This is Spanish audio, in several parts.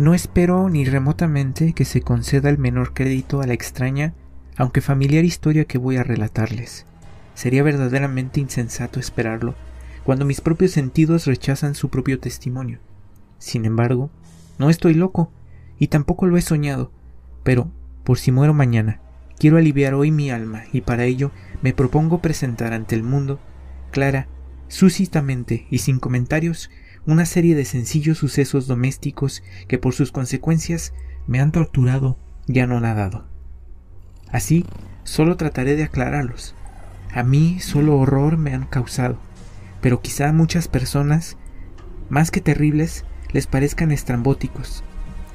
No espero ni remotamente que se conceda el menor crédito a la extraña, aunque familiar historia que voy a relatarles. Sería verdaderamente insensato esperarlo, cuando mis propios sentidos rechazan su propio testimonio. Sin embargo, no estoy loco, y tampoco lo he soñado, pero, por si muero mañana, quiero aliviar hoy mi alma, y para ello me propongo presentar ante el mundo, clara, súcitamente y sin comentarios, una serie de sencillos sucesos domésticos que por sus consecuencias me han torturado y anonadado. Así, solo trataré de aclararlos. A mí solo horror me han causado, pero quizá a muchas personas, más que terribles, les parezcan estrambóticos.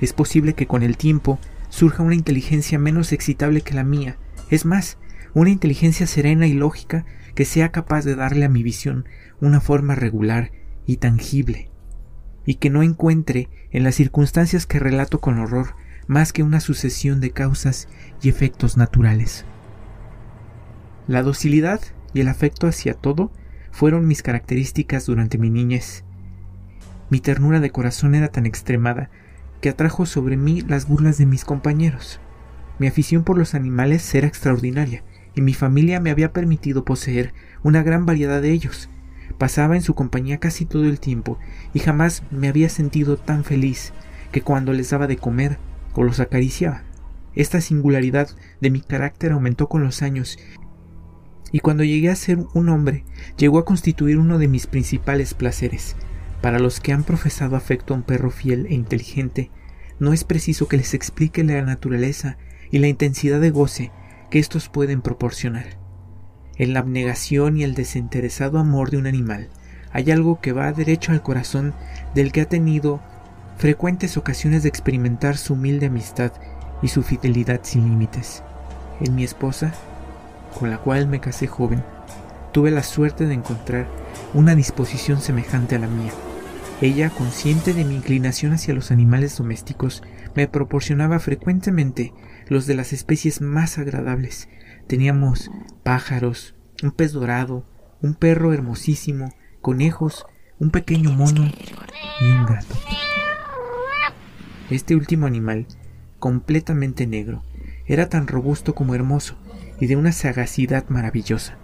Es posible que con el tiempo surja una inteligencia menos excitable que la mía, es más, una inteligencia serena y lógica que sea capaz de darle a mi visión una forma regular y tangible, y que no encuentre en las circunstancias que relato con horror más que una sucesión de causas y efectos naturales. La docilidad y el afecto hacia todo fueron mis características durante mi niñez. Mi ternura de corazón era tan extremada que atrajo sobre mí las burlas de mis compañeros. Mi afición por los animales era extraordinaria, y mi familia me había permitido poseer una gran variedad de ellos, Pasaba en su compañía casi todo el tiempo y jamás me había sentido tan feliz que cuando les daba de comer o los acariciaba. Esta singularidad de mi carácter aumentó con los años y cuando llegué a ser un hombre llegó a constituir uno de mis principales placeres. Para los que han profesado afecto a un perro fiel e inteligente, no es preciso que les explique la naturaleza y la intensidad de goce que estos pueden proporcionar. En la abnegación y el desinteresado amor de un animal hay algo que va derecho al corazón del que ha tenido frecuentes ocasiones de experimentar su humilde amistad y su fidelidad sin límites. En mi esposa, con la cual me casé joven, tuve la suerte de encontrar una disposición semejante a la mía. Ella, consciente de mi inclinación hacia los animales domésticos, me proporcionaba frecuentemente los de las especies más agradables Teníamos pájaros, un pez dorado, un perro hermosísimo, conejos, un pequeño mono y un gato. Este último animal, completamente negro, era tan robusto como hermoso y de una sagacidad maravillosa.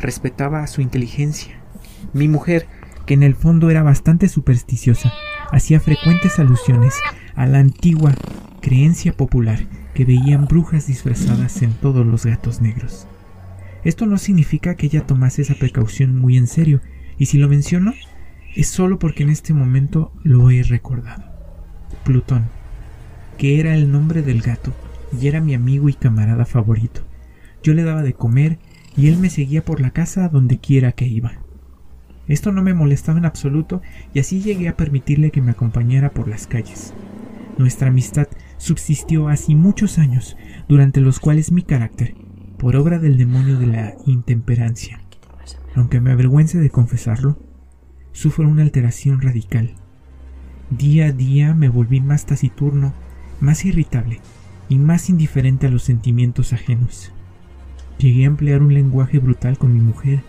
Respetaba a su inteligencia. Mi mujer, que en el fondo era bastante supersticiosa, hacía frecuentes alusiones a la antigua creencia popular que veían brujas disfrazadas en todos los gatos negros. Esto no significa que ella tomase esa precaución muy en serio, y si lo menciono, es solo porque en este momento lo he recordado. Plutón, que era el nombre del gato, y era mi amigo y camarada favorito. Yo le daba de comer y él me seguía por la casa donde quiera que iba. Esto no me molestaba en absoluto y así llegué a permitirle que me acompañara por las calles. Nuestra amistad subsistió así muchos años, durante los cuales mi carácter, por obra del demonio de la intemperancia, aunque me avergüence de confesarlo, sufrió una alteración radical. Día a día me volví más taciturno, más irritable y más indiferente a los sentimientos ajenos. Llegué a emplear un lenguaje brutal con mi mujer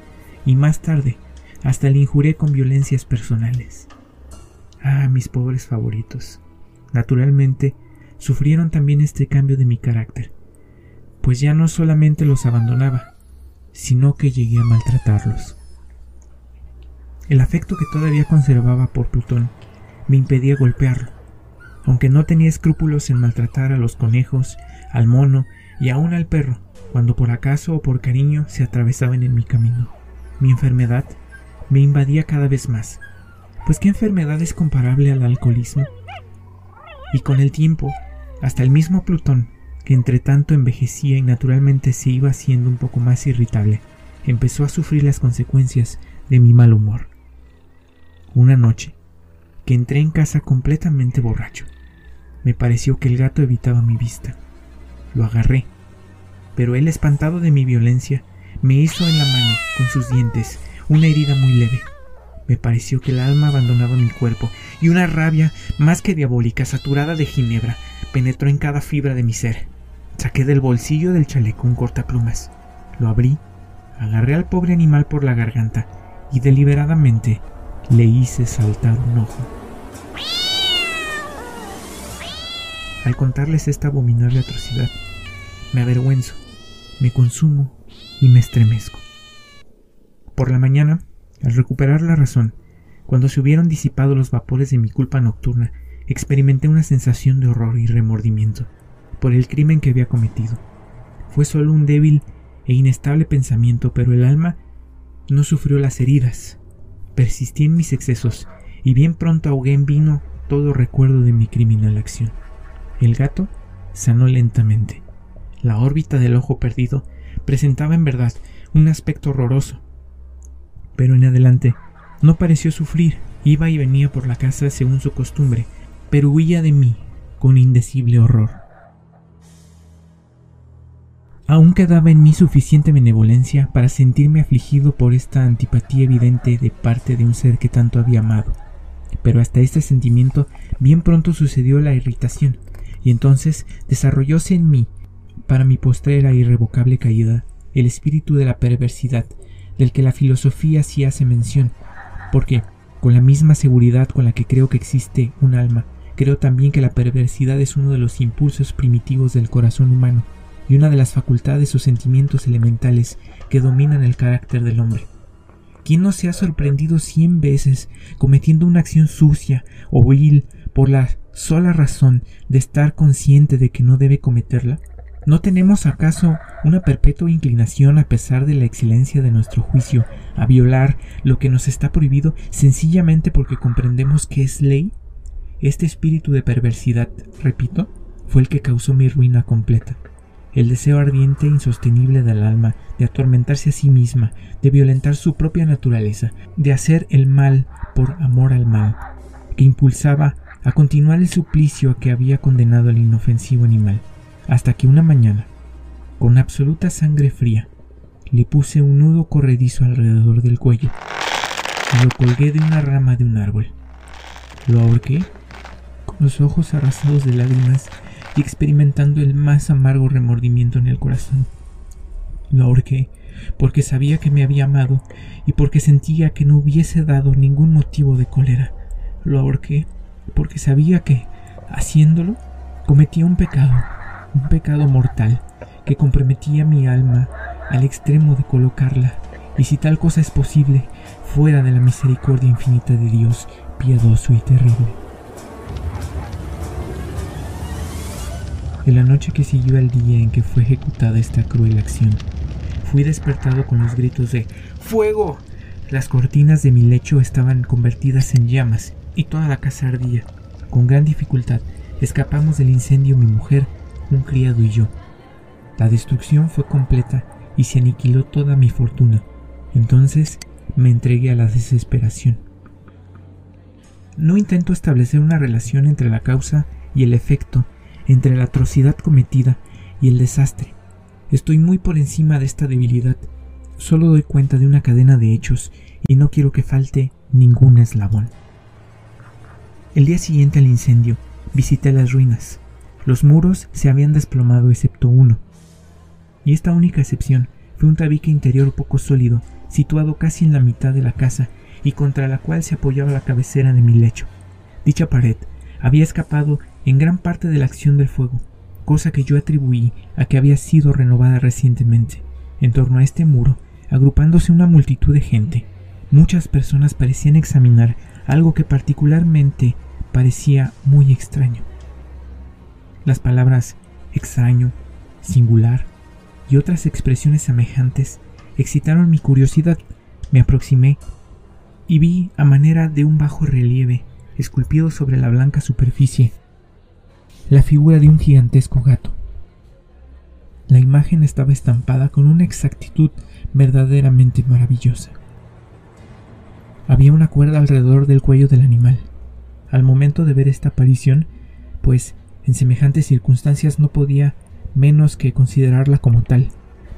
y más tarde hasta le injuré con violencias personales. Ah, mis pobres favoritos. Naturalmente, sufrieron también este cambio de mi carácter, pues ya no solamente los abandonaba, sino que llegué a maltratarlos. El afecto que todavía conservaba por Plutón me impedía golpearlo, aunque no tenía escrúpulos en maltratar a los conejos, al mono y aún al perro, cuando por acaso o por cariño se atravesaban en mi camino. Mi enfermedad me invadía cada vez más, pues ¿qué enfermedad es comparable al alcoholismo? Y con el tiempo hasta el mismo Plutón, que entre tanto envejecía y naturalmente se iba haciendo un poco más irritable, empezó a sufrir las consecuencias de mi mal humor. Una noche, que entré en casa completamente borracho, me pareció que el gato evitaba mi vista. Lo agarré, pero él, espantado de mi violencia, me hizo en la mano, con sus dientes, una herida muy leve. Me pareció que el alma abandonaba mi cuerpo y una rabia más que diabólica, saturada de ginebra, penetró en cada fibra de mi ser. Saqué del bolsillo del chaleco un cortaplumas, lo abrí, agarré al pobre animal por la garganta y deliberadamente le hice saltar un ojo. al contarles esta abominable atrocidad. Me avergüenzo, me consumo y me estremezco. Por la mañana, al recuperar la razón, cuando se hubieron disipado los vapores de mi culpa nocturna, experimenté una sensación de horror y remordimiento por el crimen que había cometido. Fue solo un débil e inestable pensamiento, pero el alma no sufrió las heridas. Persistí en mis excesos y bien pronto ahogué en vino todo recuerdo de mi criminal acción. El gato sanó lentamente. La órbita del ojo perdido presentaba en verdad un aspecto horroroso. Pero en adelante no pareció sufrir, iba y venía por la casa según su costumbre, pero huía de mí con indecible horror. Aún quedaba en mí suficiente benevolencia para sentirme afligido por esta antipatía evidente de parte de un ser que tanto había amado. Pero hasta este sentimiento bien pronto sucedió la irritación, y entonces desarrollóse en mí, para mi postrera e irrevocable caída, el espíritu de la perversidad, del que la filosofía sí hace mención, porque, con la misma seguridad con la que creo que existe un alma, creo también que la perversidad es uno de los impulsos primitivos del corazón humano, y una de las facultades o sentimientos elementales que dominan el carácter del hombre. ¿Quién no se ha sorprendido cien veces cometiendo una acción sucia o vil por la sola razón de estar consciente de que no debe cometerla? ¿No tenemos acaso una perpetua inclinación, a pesar de la excelencia de nuestro juicio, a violar lo que nos está prohibido sencillamente porque comprendemos que es ley? Este espíritu de perversidad, repito, fue el que causó mi ruina completa el deseo ardiente e insostenible del alma de atormentarse a sí misma, de violentar su propia naturaleza, de hacer el mal por amor al mal, que impulsaba a continuar el suplicio a que había condenado al inofensivo animal, hasta que una mañana, con absoluta sangre fría, le puse un nudo corredizo alrededor del cuello y lo colgué de una rama de un árbol. Lo ahorqué, con los ojos arrasados de lágrimas y experimentando el más amargo remordimiento en el corazón. Lo ahorqué porque sabía que me había amado y porque sentía que no hubiese dado ningún motivo de cólera. Lo ahorqué porque sabía que, haciéndolo, cometía un pecado, un pecado mortal, que comprometía mi alma al extremo de colocarla, y si tal cosa es posible, fuera de la misericordia infinita de Dios, piadoso y terrible. En la noche que siguió al día en que fue ejecutada esta cruel acción, fui despertado con los gritos de ¡Fuego! Las cortinas de mi lecho estaban convertidas en llamas y toda la casa ardía. Con gran dificultad escapamos del incendio mi mujer, un criado y yo. La destrucción fue completa y se aniquiló toda mi fortuna. Entonces me entregué a la desesperación. No intento establecer una relación entre la causa y el efecto entre la atrocidad cometida y el desastre. Estoy muy por encima de esta debilidad. Solo doy cuenta de una cadena de hechos y no quiero que falte ningún eslabón. El día siguiente al incendio, visité las ruinas. Los muros se habían desplomado excepto uno. Y esta única excepción fue un tabique interior poco sólido, situado casi en la mitad de la casa y contra la cual se apoyaba la cabecera de mi lecho. Dicha pared había escapado en gran parte de la acción del fuego, cosa que yo atribuí a que había sido renovada recientemente. En torno a este muro, agrupándose una multitud de gente, muchas personas parecían examinar algo que particularmente parecía muy extraño. Las palabras extraño, singular y otras expresiones semejantes excitaron mi curiosidad. Me aproximé y vi a manera de un bajo relieve, esculpido sobre la blanca superficie, la figura de un gigantesco gato. La imagen estaba estampada con una exactitud verdaderamente maravillosa. Había una cuerda alrededor del cuello del animal. Al momento de ver esta aparición, pues en semejantes circunstancias no podía menos que considerarla como tal.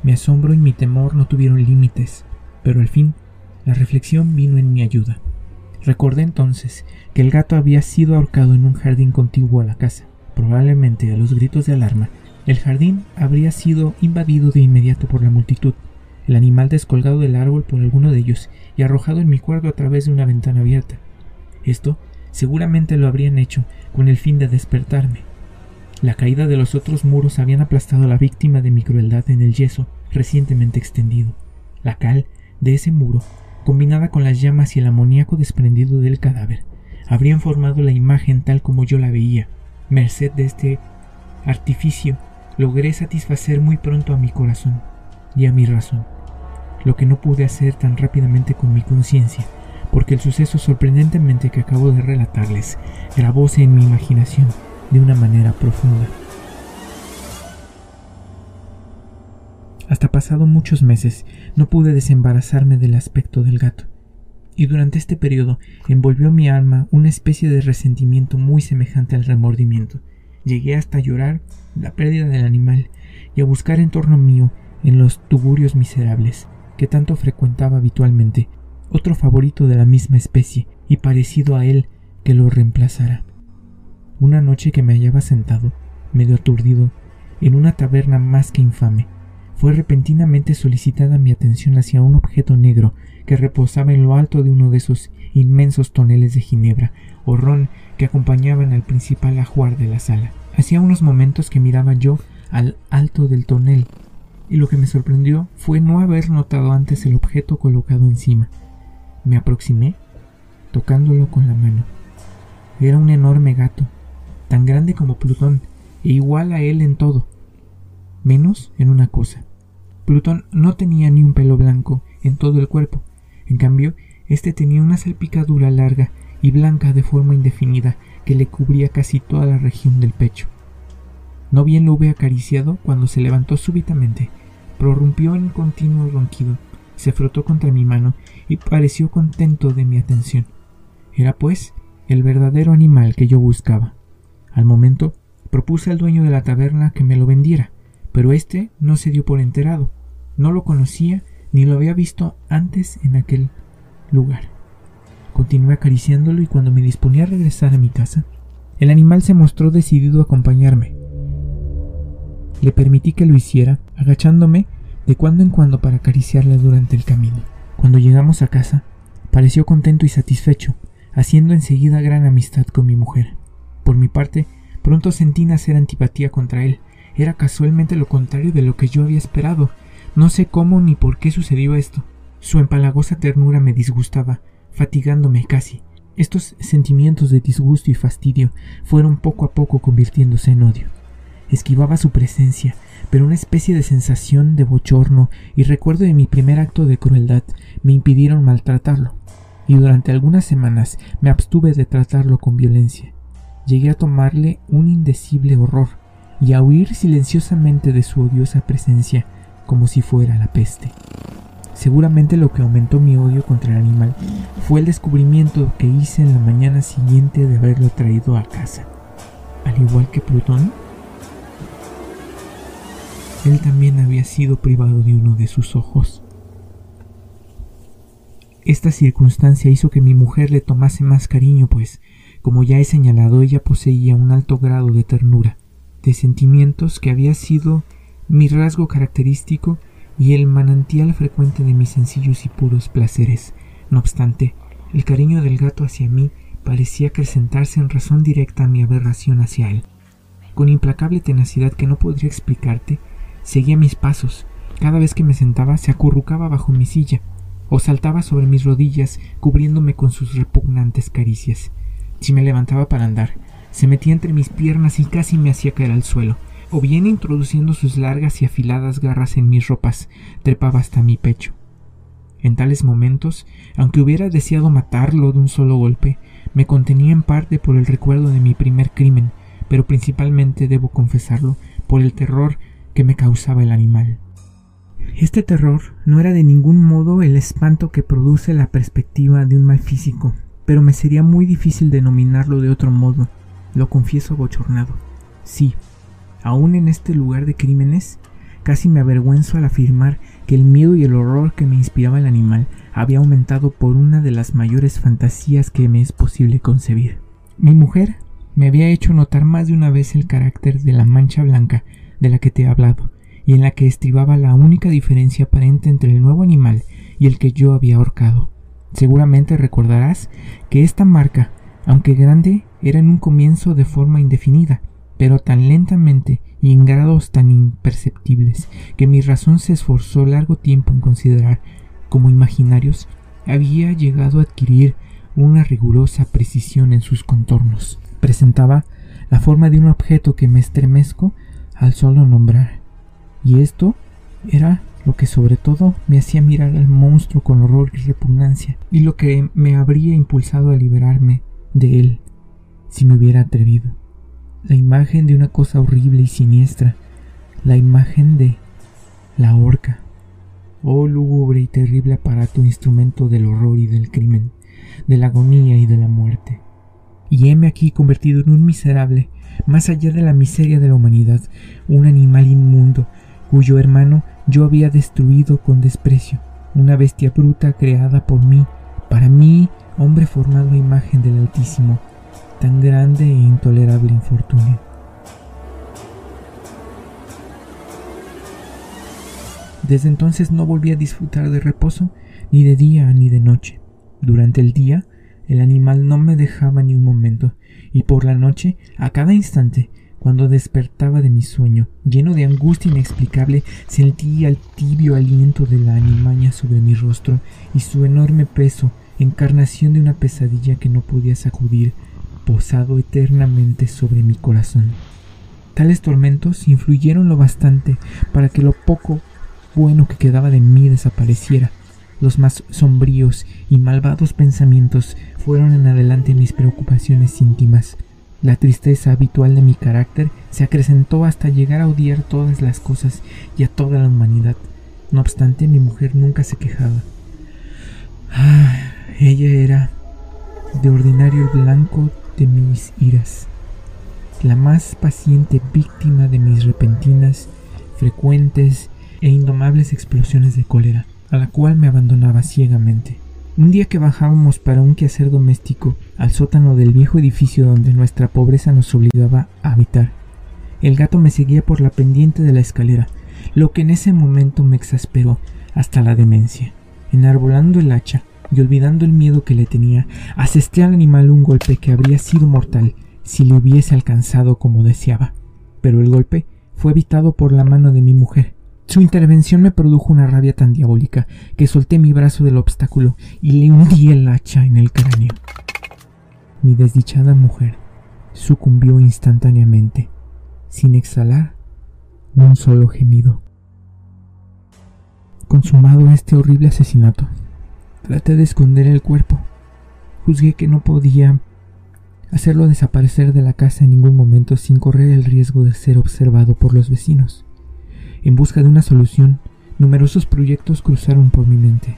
Mi asombro y mi temor no tuvieron límites, pero al fin la reflexión vino en mi ayuda. Recordé entonces que el gato había sido ahorcado en un jardín contiguo a la casa. Probablemente a los gritos de alarma, el jardín habría sido invadido de inmediato por la multitud, el animal descolgado del árbol por alguno de ellos y arrojado en mi cuarto a través de una ventana abierta. Esto seguramente lo habrían hecho con el fin de despertarme. La caída de los otros muros habían aplastado a la víctima de mi crueldad en el yeso recientemente extendido. La cal de ese muro, combinada con las llamas y el amoníaco desprendido del cadáver, habrían formado la imagen tal como yo la veía. Merced de este artificio, logré satisfacer muy pronto a mi corazón y a mi razón, lo que no pude hacer tan rápidamente con mi conciencia, porque el suceso sorprendentemente que acabo de relatarles grabóse en mi imaginación de una manera profunda. Hasta pasado muchos meses no pude desembarazarme del aspecto del gato, y durante este periodo envolvió mi alma una especie de resentimiento muy semejante al remordimiento. Llegué hasta llorar la pérdida del animal y a buscar en torno mío, en los tuburios miserables, que tanto frecuentaba habitualmente, otro favorito de la misma especie y parecido a él que lo reemplazara. Una noche que me hallaba sentado, medio aturdido, en una taberna más que infame, fue repentinamente solicitada mi atención hacia un objeto negro que reposaba en lo alto de uno de esos inmensos toneles de ginebra o ron que acompañaban al principal ajuar de la sala. Hacía unos momentos que miraba yo al alto del tonel, y lo que me sorprendió fue no haber notado antes el objeto colocado encima. Me aproximé, tocándolo con la mano. Era un enorme gato, tan grande como Plutón, e igual a él en todo, menos en una cosa. Plutón no tenía ni un pelo blanco en todo el cuerpo, en cambio, este tenía una salpicadura larga y blanca de forma indefinida que le cubría casi toda la región del pecho. No bien lo hube acariciado cuando se levantó súbitamente, prorrumpió en un continuo ronquido, se frotó contra mi mano y pareció contento de mi atención. Era, pues, el verdadero animal que yo buscaba. Al momento, propuse al dueño de la taberna que me lo vendiera, pero éste no se dio por enterado. No lo conocía ni lo había visto antes en aquel lugar. Continué acariciándolo y cuando me disponía a regresar a mi casa, el animal se mostró decidido a acompañarme. Le permití que lo hiciera, agachándome de cuando en cuando para acariciarle durante el camino. Cuando llegamos a casa, pareció contento y satisfecho, haciendo enseguida gran amistad con mi mujer. Por mi parte, pronto sentí nacer antipatía contra él. Era casualmente lo contrario de lo que yo había esperado. No sé cómo ni por qué sucedió esto. Su empalagosa ternura me disgustaba, fatigándome casi. Estos sentimientos de disgusto y fastidio fueron poco a poco convirtiéndose en odio. Esquivaba su presencia, pero una especie de sensación de bochorno y recuerdo de mi primer acto de crueldad me impidieron maltratarlo, y durante algunas semanas me abstuve de tratarlo con violencia. Llegué a tomarle un indecible horror y a huir silenciosamente de su odiosa presencia como si fuera la peste. Seguramente lo que aumentó mi odio contra el animal fue el descubrimiento que hice en la mañana siguiente de haberlo traído a casa. Al igual que Plutón, él también había sido privado de uno de sus ojos. Esta circunstancia hizo que mi mujer le tomase más cariño, pues, como ya he señalado, ella poseía un alto grado de ternura, de sentimientos que había sido mi rasgo característico y el manantial frecuente de mis sencillos y puros placeres. No obstante, el cariño del gato hacia mí parecía acrecentarse en razón directa a mi aberración hacia él. Con implacable tenacidad que no podría explicarte, seguía mis pasos. Cada vez que me sentaba se acurrucaba bajo mi silla o saltaba sobre mis rodillas cubriéndome con sus repugnantes caricias. Si me levantaba para andar, se metía entre mis piernas y casi me hacía caer al suelo o bien introduciendo sus largas y afiladas garras en mis ropas, trepaba hasta mi pecho. En tales momentos, aunque hubiera deseado matarlo de un solo golpe, me contenía en parte por el recuerdo de mi primer crimen, pero principalmente, debo confesarlo, por el terror que me causaba el animal. Este terror no era de ningún modo el espanto que produce la perspectiva de un mal físico, pero me sería muy difícil denominarlo de otro modo, lo confieso bochornado. Sí, Aún en este lugar de crímenes, casi me avergüenzo al afirmar que el miedo y el horror que me inspiraba el animal había aumentado por una de las mayores fantasías que me es posible concebir. Mi mujer me había hecho notar más de una vez el carácter de la mancha blanca de la que te he hablado, y en la que estribaba la única diferencia aparente entre el nuevo animal y el que yo había ahorcado. Seguramente recordarás que esta marca, aunque grande, era en un comienzo de forma indefinida, pero tan lentamente y en grados tan imperceptibles que mi razón se esforzó largo tiempo en considerar como imaginarios, había llegado a adquirir una rigurosa precisión en sus contornos. Presentaba la forma de un objeto que me estremezco al solo nombrar. Y esto era lo que sobre todo me hacía mirar al monstruo con horror y repugnancia, y lo que me habría impulsado a liberarme de él si me hubiera atrevido. La imagen de una cosa horrible y siniestra, la imagen de la horca. Oh lúgubre y terrible aparato instrumento del horror y del crimen, de la agonía y de la muerte. Y heme aquí convertido en un miserable, más allá de la miseria de la humanidad, un animal inmundo, cuyo hermano yo había destruido con desprecio, una bestia bruta creada por mí, para mí, hombre formado a imagen del Altísimo, tan grande e intolerable infortunio. Desde entonces no volví a disfrutar de reposo ni de día ni de noche. Durante el día el animal no me dejaba ni un momento, y por la noche, a cada instante, cuando despertaba de mi sueño, lleno de angustia inexplicable, sentía el tibio aliento de la animaña sobre mi rostro y su enorme peso, encarnación de una pesadilla que no podía sacudir, posado eternamente sobre mi corazón. Tales tormentos influyeron lo bastante para que lo poco bueno que quedaba de mí desapareciera. Los más sombríos y malvados pensamientos fueron en adelante mis preocupaciones íntimas. La tristeza habitual de mi carácter se acrecentó hasta llegar a odiar todas las cosas y a toda la humanidad. No obstante, mi mujer nunca se quejaba. Ah, ella era de ordinario el blanco de mis iras, la más paciente víctima de mis repentinas, frecuentes e indomables explosiones de cólera, a la cual me abandonaba ciegamente. Un día que bajábamos para un quehacer doméstico al sótano del viejo edificio donde nuestra pobreza nos obligaba a habitar, el gato me seguía por la pendiente de la escalera, lo que en ese momento me exasperó hasta la demencia. Enarbolando el hacha y olvidando el miedo que le tenía, asesté al animal un golpe que habría sido mortal si le hubiese alcanzado como deseaba. Pero el golpe fue evitado por la mano de mi mujer, su intervención me produjo una rabia tan diabólica que solté mi brazo del obstáculo y le hundí el hacha en el cráneo. Mi desdichada mujer sucumbió instantáneamente, sin exhalar un solo gemido. Consumado este horrible asesinato, traté de esconder el cuerpo. Juzgué que no podía hacerlo desaparecer de la casa en ningún momento sin correr el riesgo de ser observado por los vecinos. En busca de una solución, numerosos proyectos cruzaron por mi mente.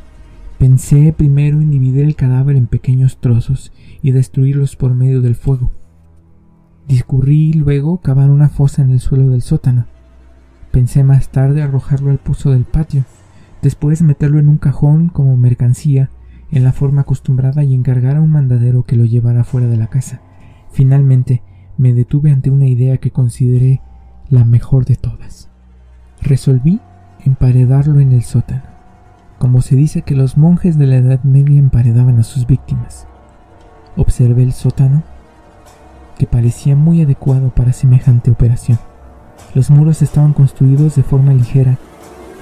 Pensé primero en dividir el cadáver en pequeños trozos y destruirlos por medio del fuego. Discurrí luego cavar una fosa en el suelo del sótano. Pensé más tarde arrojarlo al pozo del patio, después meterlo en un cajón como mercancía en la forma acostumbrada y encargar a un mandadero que lo llevara fuera de la casa. Finalmente me detuve ante una idea que consideré la mejor de todas. Resolví emparedarlo en el sótano, como se dice que los monjes de la Edad Media emparedaban a sus víctimas. Observé el sótano, que parecía muy adecuado para semejante operación. Los muros estaban construidos de forma ligera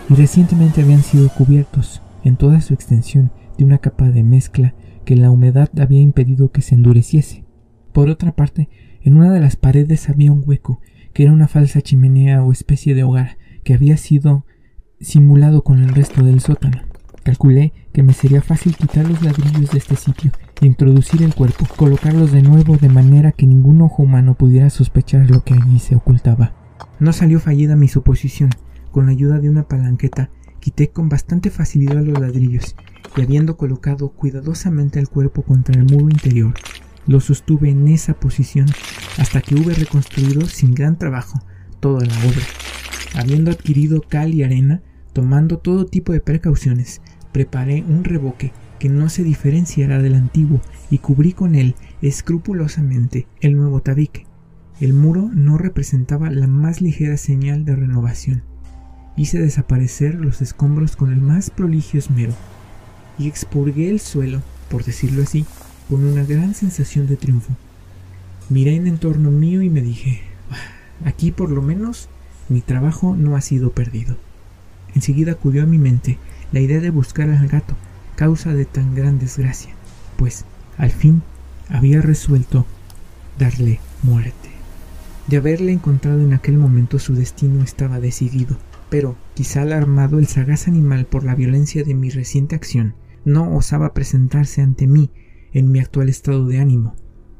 y recientemente habían sido cubiertos en toda su extensión de una capa de mezcla que la humedad había impedido que se endureciese. Por otra parte, en una de las paredes había un hueco, que era una falsa chimenea o especie de hogar, que había sido simulado con el resto del sótano. Calculé que me sería fácil quitar los ladrillos de este sitio e introducir el cuerpo, colocarlos de nuevo de manera que ningún ojo humano pudiera sospechar lo que allí se ocultaba. No salió fallida mi suposición. Con la ayuda de una palanqueta quité con bastante facilidad los ladrillos y habiendo colocado cuidadosamente el cuerpo contra el muro interior, lo sostuve en esa posición hasta que hube reconstruido sin gran trabajo toda la obra. Habiendo adquirido cal y arena, tomando todo tipo de precauciones, preparé un reboque que no se diferenciara del antiguo y cubrí con él escrupulosamente el nuevo tabique. El muro no representaba la más ligera señal de renovación. Hice desaparecer los escombros con el más proligio esmero y expurgué el suelo, por decirlo así, con una gran sensación de triunfo. Miré en entorno mío y me dije, ah, Aquí por lo menos mi trabajo no ha sido perdido. Enseguida acudió a mi mente la idea de buscar al gato, causa de tan gran desgracia, pues al fin había resuelto darle muerte. De haberle encontrado en aquel momento su destino estaba decidido, pero quizá alarmado el sagaz animal por la violencia de mi reciente acción, no osaba presentarse ante mí en mi actual estado de ánimo.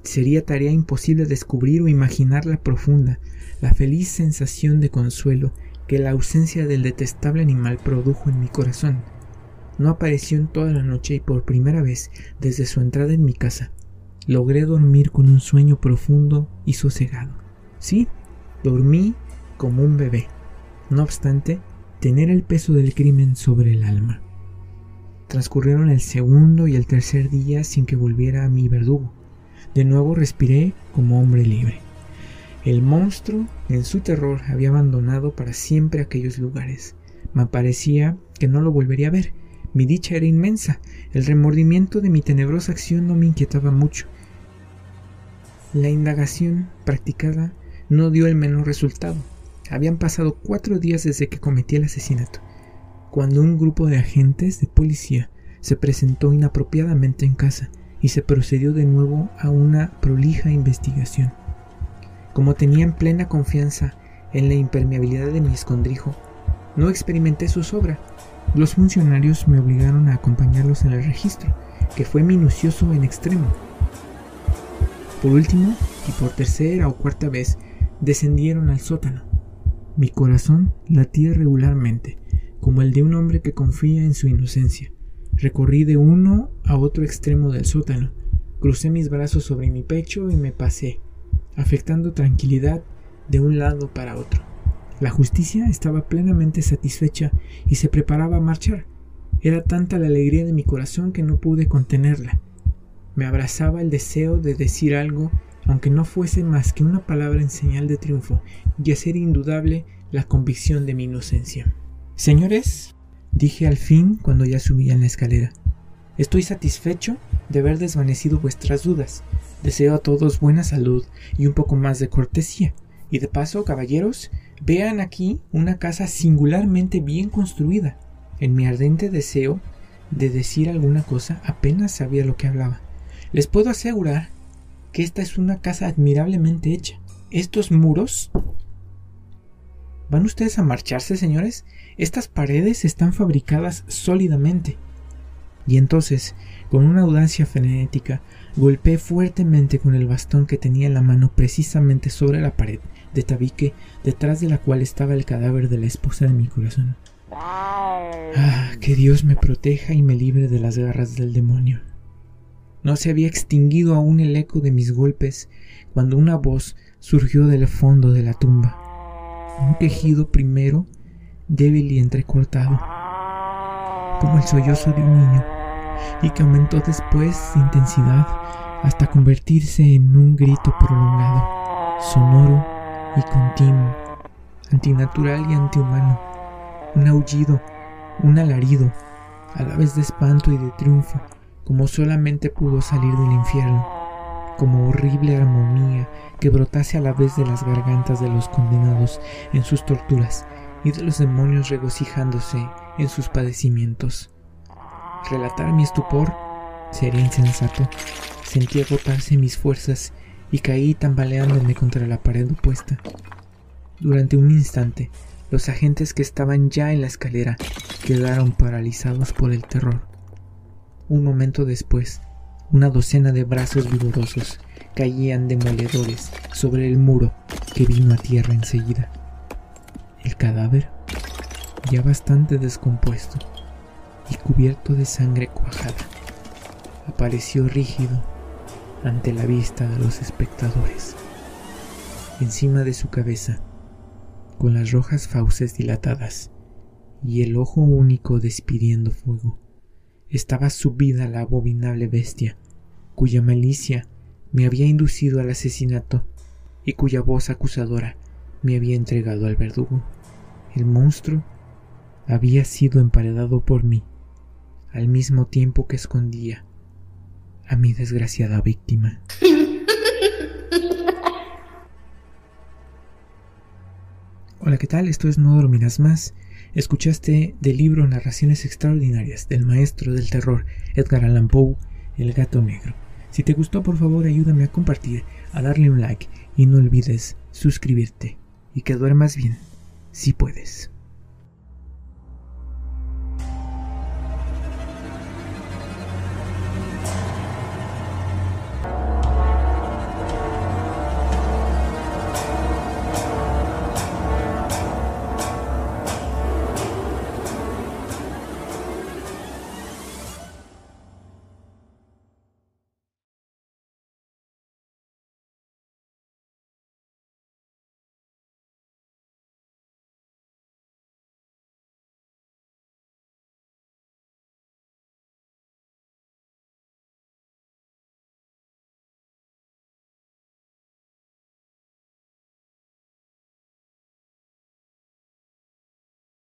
Sería tarea imposible descubrir o imaginar la profunda, la feliz sensación de consuelo que la ausencia del detestable animal produjo en mi corazón. No apareció en toda la noche y por primera vez desde su entrada en mi casa logré dormir con un sueño profundo y sosegado. Sí, dormí como un bebé. No obstante, tener el peso del crimen sobre el alma. Transcurrieron el segundo y el tercer día sin que volviera mi verdugo. De nuevo respiré como hombre libre. El monstruo, en su terror, había abandonado para siempre aquellos lugares. Me parecía que no lo volvería a ver. Mi dicha era inmensa. El remordimiento de mi tenebrosa acción no me inquietaba mucho. La indagación practicada no dio el menor resultado. Habían pasado cuatro días desde que cometí el asesinato, cuando un grupo de agentes de policía se presentó inapropiadamente en casa y se procedió de nuevo a una prolija investigación. Como tenían plena confianza en la impermeabilidad de mi escondrijo, no experimenté su sobra. Los funcionarios me obligaron a acompañarlos en el registro, que fue minucioso en extremo. Por último, y por tercera o cuarta vez, descendieron al sótano. Mi corazón latía regularmente, como el de un hombre que confía en su inocencia. Recorrí de uno a otro extremo del sótano, crucé mis brazos sobre mi pecho y me pasé, afectando tranquilidad de un lado para otro. La justicia estaba plenamente satisfecha y se preparaba a marchar. Era tanta la alegría de mi corazón que no pude contenerla. Me abrazaba el deseo de decir algo, aunque no fuese más que una palabra en señal de triunfo, y hacer indudable la convicción de mi inocencia. Señores, dije al fin cuando ya subía en la escalera, estoy satisfecho de haber desvanecido vuestras dudas. Deseo a todos buena salud y un poco más de cortesía. Y de paso, caballeros, vean aquí una casa singularmente bien construida. En mi ardente deseo de decir alguna cosa apenas sabía lo que hablaba. Les puedo asegurar que esta es una casa admirablemente hecha. Estos muros... ¿Van ustedes a marcharse, señores? Estas paredes están fabricadas sólidamente. Y entonces, con una audacia frenética, golpeé fuertemente con el bastón que tenía en la mano precisamente sobre la pared de tabique detrás de la cual estaba el cadáver de la esposa de mi corazón. Ah, que Dios me proteja y me libre de las garras del demonio. No se había extinguido aún el eco de mis golpes cuando una voz surgió del fondo de la tumba. Un quejido primero, débil y entrecortado, como el sollozo de un niño, y que aumentó después de intensidad hasta convertirse en un grito prolongado, sonoro y continuo, antinatural y antihumano, un aullido, un alarido, a la vez de espanto y de triunfo, como solamente pudo salir del infierno, como horrible armonía que brotase a la vez de las gargantas de los condenados en sus torturas y de los demonios regocijándose en sus padecimientos. Relatar mi estupor sería insensato. Sentí agotarse mis fuerzas y caí tambaleándome contra la pared opuesta. Durante un instante, los agentes que estaban ya en la escalera quedaron paralizados por el terror. Un momento después, una docena de brazos vigorosos caían demoledores sobre el muro que vino a tierra enseguida. El cadáver, ya bastante descompuesto y cubierto de sangre cuajada, apareció rígido ante la vista de los espectadores. Encima de su cabeza, con las rojas fauces dilatadas y el ojo único despidiendo fuego, estaba subida la abominable bestia, cuya malicia me había inducido al asesinato y cuya voz acusadora me había entregado al verdugo. El monstruo había sido emparedado por mí, al mismo tiempo que escondía a mi desgraciada víctima. Hola, ¿qué tal? Esto es No Dormirás Más. Escuchaste del libro Narraciones Extraordinarias del maestro del terror Edgar Allan Poe, El gato negro. Si te gustó, por favor, ayúdame a compartir, a darle un like y no olvides suscribirte y que duermas bien, si puedes.